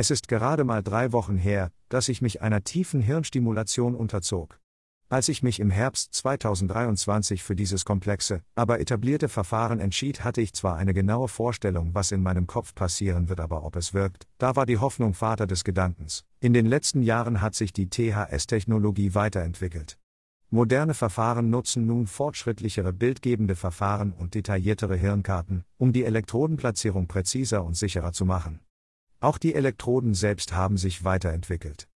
Es ist gerade mal drei Wochen her, dass ich mich einer tiefen Hirnstimulation unterzog. Als ich mich im Herbst 2023 für dieses komplexe, aber etablierte Verfahren entschied, hatte ich zwar eine genaue Vorstellung, was in meinem Kopf passieren wird, aber ob es wirkt, da war die Hoffnung Vater des Gedankens. In den letzten Jahren hat sich die THS-Technologie weiterentwickelt. Moderne Verfahren nutzen nun fortschrittlichere bildgebende Verfahren und detailliertere Hirnkarten, um die Elektrodenplatzierung präziser und sicherer zu machen. Auch die Elektroden selbst haben sich weiterentwickelt.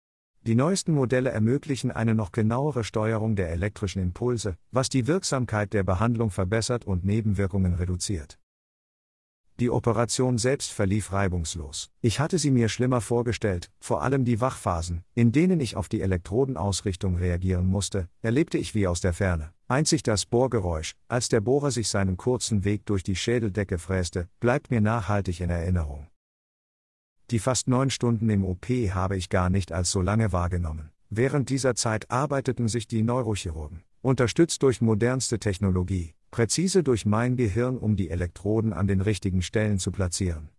Die neuesten Modelle ermöglichen eine noch genauere Steuerung der elektrischen Impulse, was die Wirksamkeit der Behandlung verbessert und Nebenwirkungen reduziert. Die Operation selbst verlief reibungslos. Ich hatte sie mir schlimmer vorgestellt, vor allem die Wachphasen, in denen ich auf die Elektrodenausrichtung reagieren musste, erlebte ich wie aus der Ferne. Einzig das Bohrgeräusch, als der Bohrer sich seinen kurzen Weg durch die Schädeldecke fräste, bleibt mir nachhaltig in Erinnerung. Die fast neun Stunden im OP habe ich gar nicht als so lange wahrgenommen. Während dieser Zeit arbeiteten sich die Neurochirurgen, unterstützt durch modernste Technologie, präzise durch mein Gehirn, um die Elektroden an den richtigen Stellen zu platzieren.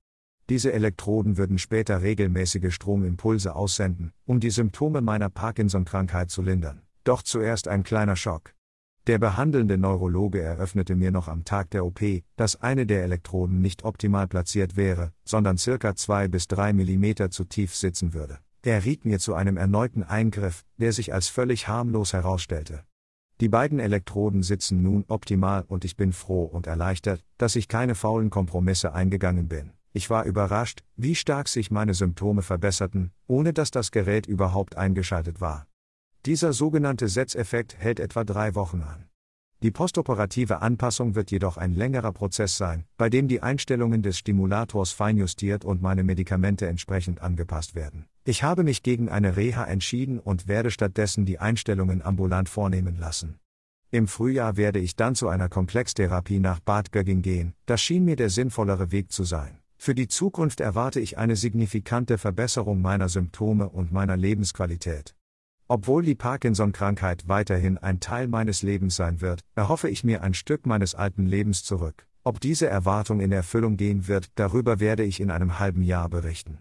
Diese Elektroden würden später regelmäßige Stromimpulse aussenden, um die Symptome meiner Parkinson-Krankheit zu lindern. Doch zuerst ein kleiner Schock. Der behandelnde Neurologe eröffnete mir noch am Tag der OP, dass eine der Elektroden nicht optimal platziert wäre, sondern circa zwei bis drei Millimeter zu tief sitzen würde. Er riet mir zu einem erneuten Eingriff, der sich als völlig harmlos herausstellte. Die beiden Elektroden sitzen nun optimal und ich bin froh und erleichtert, dass ich keine faulen Kompromisse eingegangen bin. Ich war überrascht, wie stark sich meine Symptome verbesserten, ohne dass das Gerät überhaupt eingeschaltet war. Dieser sogenannte Setzeffekt hält etwa drei Wochen an. Die postoperative Anpassung wird jedoch ein längerer Prozess sein, bei dem die Einstellungen des Stimulators feinjustiert und meine Medikamente entsprechend angepasst werden. Ich habe mich gegen eine Reha entschieden und werde stattdessen die Einstellungen ambulant vornehmen lassen. Im Frühjahr werde ich dann zu einer Komplextherapie nach Bad Gögging gehen, das schien mir der sinnvollere Weg zu sein. Für die Zukunft erwarte ich eine signifikante Verbesserung meiner Symptome und meiner Lebensqualität. Obwohl die Parkinson-Krankheit weiterhin ein Teil meines Lebens sein wird, erhoffe ich mir ein Stück meines alten Lebens zurück. Ob diese Erwartung in Erfüllung gehen wird, darüber werde ich in einem halben Jahr berichten.